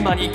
現場に。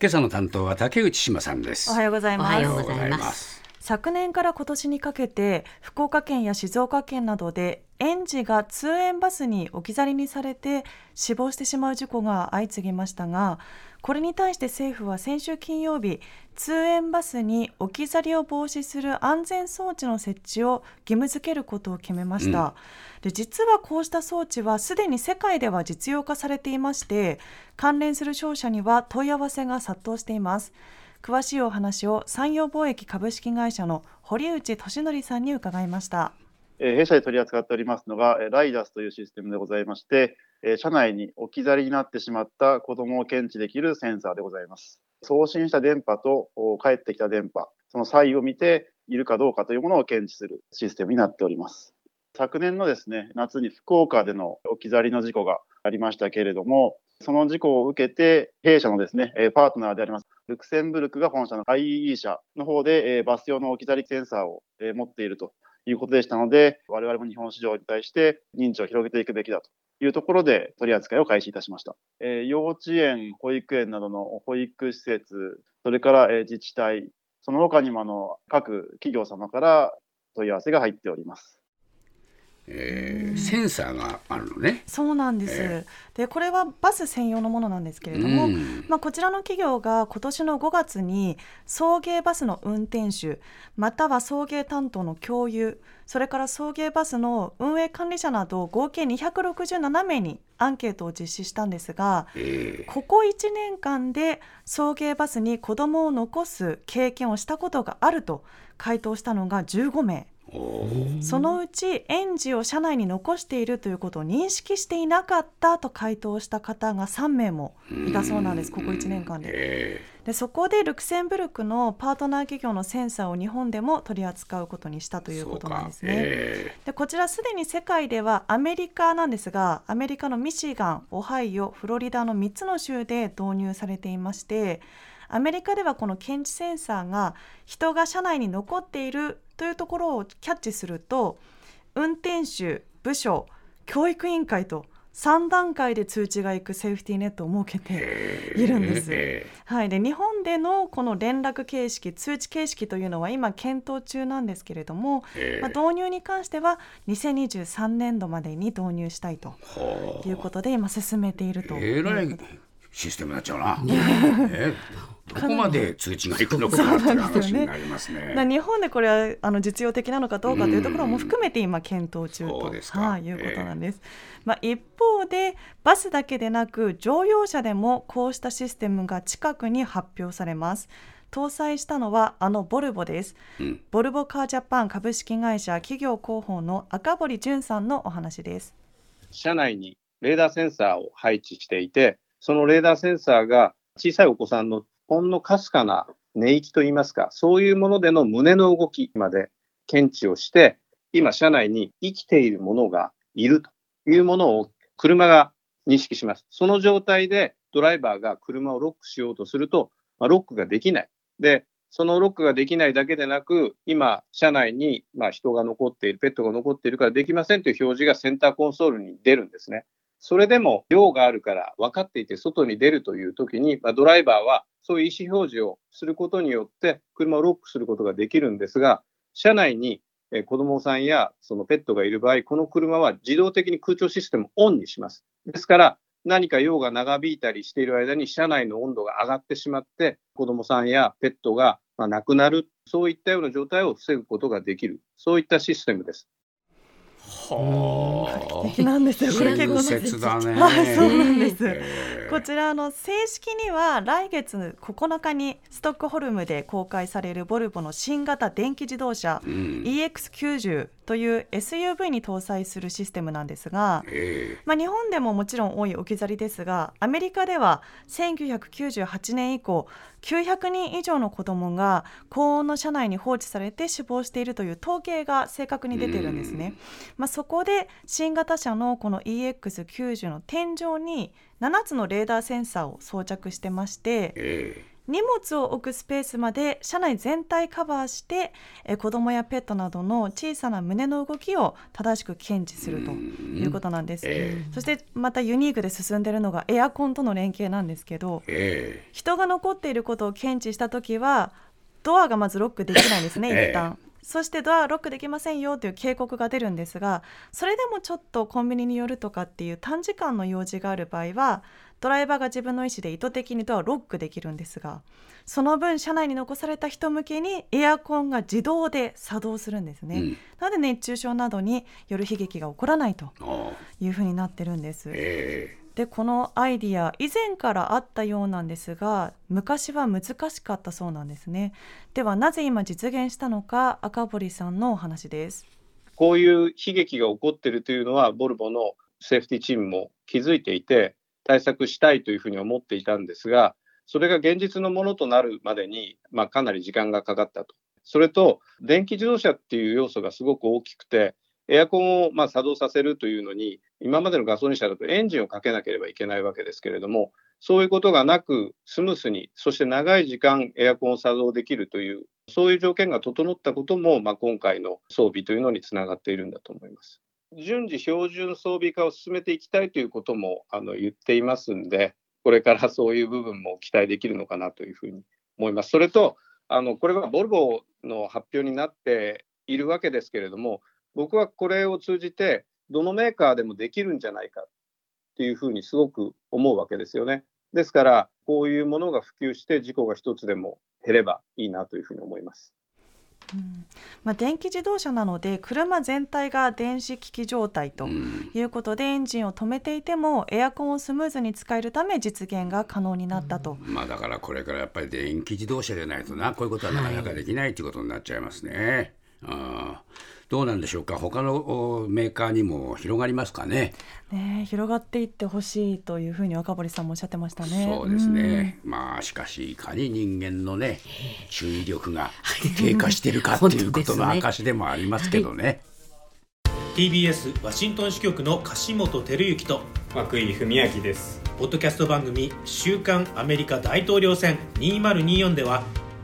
今朝の担当は竹内島さんですおはようございます。おはようございます。昨年から今年にかけて福岡県や静岡県などで園児が通園バスに置き去りにされて死亡してしまう事故が相次ぎましたがこれに対して政府は先週金曜日通園バスに置き去りを防止する安全装置の設置を義務付けることを決めました、で実はこうした装置はすでに世界では実用化されていまして関連する商社には問い合わせが殺到しています。詳しいお話を山陽貿易株式会社の堀内俊則さんに伺いました。えー弊社で取り扱っておりますのが、えーライダスというシステムでございまして、えー車内に置き去りになってしまった子供を検知できるセンサーでございます。送信した電波とお帰ってきた電波、その差異を見ているかどうかというものを検知するシステムになっております。昨年のですね、夏に福岡での置き去りの事故がありましたけれども、その事故を受けて、弊社のですね、パートナーであります、ルクセンブルクが本社の IEE 社の方で、バス用の置き去りセンサーを、持っているということでしたので、我々も日本市場に対して認知を広げていくべきだというところで取り扱いを開始いたしました。えー幼稚園、保育園などの保育施設、それから、えー自治体、その他にもあの各企業様から問い合わせが入っております。えーセンサーがあるのね。そうなんです、えでこれはバス専用のものなんですけれども、うん。まあ、こちらの企業が今年の5月に送迎バスの運転手または送迎担当の教諭それから送迎バスの運営管理者など合計267名にアンケートを実施したんですがえここ1年間で送迎バスに子どもを残す経験をしたことがあると回答したのが15名。そのうち園児を車内に残しているということを認識していなかったと回答した方が3名もいたそうなんです、ここ1年間で。えでそこでルクセンブルクのパートナー企業のセンサーを日本でも取り扱うことにしたとーいうことなんですね。えでこちらすでに世界ではアメリカなんですがアメリカのミシガンオハイオフロリダの3つの州で導入されていましてアメリカではこの検知センサーが人が車内に残っているというところをキャッチすると運転手部署教育委員会と3段階で通知がいくセーフティーネットを設けているんです。えはい、で日本でのこの連絡形式通知形式というのは今検討中なんですけれども、えまあ、導入に関しては2023年度までに導入したいとはいうことで今進めているとあいうことえらいシステムになっちゃうな、え どこまで通知がいくのかっていう話になりますねな日本でこれはあの実用的なのかどうかというところも含めて今検討中とはい、いうことなんです。まあ、一方でバスだけでなく乗用車でもこうしたシステムが近くに発表されます。搭載したのはあのボルボです。うんボルボカージャパン株式会社企業広報の赤堀淳さんのお話です。車内にレーダーセンサーを配置していて、そのレーダーセンサーが小さいお子さんのほんのかすかな寝息といいますか、そういうものでの胸の動きまで検知をして、今、車内に生きているものがいるというものを車が認識します。その状態でドライバーが車をロックしようとすると、まあ、ロックができない。で、そのロックができないだけでなく、今、車内にまあ人が残っている、ペットが残っているからできませんという表示がセンターコンソールに出るんですね。それでも量があるから分かっていて外に出るという時に、まあ、ドライバーはそういう意思表示をすることによって車をロックすることができるんですが、車内にえ子供さんやそのペットがいる場合、この車は自動的に空調システムをオンにします。ですから、何か用が長引いたりしている間に車内の温度が上がってしまって、子供さんやペットがま亡くなる、そういったような状態を防ぐことができる、そういったシステムです。は素敵なんですよ。これあ結構親切だね はい、そうなんです。えーこちらあの正式には来月9日にストックホルムで公開されるボルボの新型電気自動車うん EX90 という SUV に搭載するシステムなんですが、えまあ、日本でももちろん多い置き去りですがアメリカでは1998年以降900人以上の子どもが高温の車内に放置されて死亡しているという統計が正確に出てるんですね。まあ、そこで新型車のこの EX90 の天井に7つのレーダーセンサーを装着してましてえ荷物を置くスペースまで車内全体カバーしてえ子供やペットなどの小さな胸の動きを正しく検知するということなんです、えー、そしてまたユニークで進んでいるのがエアコンとの連携なんですけど、えー、人が残っていることを検知した時はドアがまずロックできないんですね、一旦。そしてドアロックできませんよという警告が出るんですがそれでもちょっとコンビニに寄るとかっていう短時間の用事がある場合はドライバーが自分の意思で意図的にドアをロックできるんですがその分車内に残された人向けにエアコンが自動で作動するんですね、うん、なので熱中症などによる悲劇が起こらないというふうになってるんです。でこのアイディア以前からあったようなんですが昔は難しかったそうなんですね。ではなぜ今実現したのか赤堀さんのお話です。こういう悲劇が起こっているというのはボルボのセーフティーチームも気づいていて対策したいというふうに思っていたんですがそれが現実のものとなるまでに、まあ、かなり時間がかかったとそれと電気自動車っていう要素がすごく大きくてエアコンをま作動させるというのに、今までのガソリン車だとエンジンをかけなければいけないわけですけれども、そういうことがなく、スムースに、そして長い時間エアコンを作動できるという、そういう条件が整ったことも、まあ、今回の装備というのにつながっているんだと思います。順次標準装備化を進めていきたいということもあの言っていますんで、これからそういう部分も期待できるのかなというふうに思います。それと、あのこれはボルボの発表になっているわけですけれども、僕はこれを通じて、どのメーカーでもできるんじゃないかっていうふうにすごく思うわけですよね。ですから、こういうものが普及して事故が一つでも減ればいいなというふうに思います。うん。まあ、電気自動車なので車全体が電子機器状態ということで、エンジンを止めていてもエアコンをスムーズに使えるため実現が可能になったと、まあ、だからこれからやっぱり電気自動車でないとなこういうことはなかなかできないということになっちゃいますね。はい、あどうなんでしょうか？他のメーカーにも広がりますかね？ね広がっていってほしいというふうに若堀さんもおっしゃってましたね。そうですね、まあしかしいかに人間のね注意力が低下しているか っていうことの証でもありますけどね。はい、TBS ワシントン支局の樫本照之と涌井文明です。ポッドキャスト番組「週刊アメリカ大統領選2024」では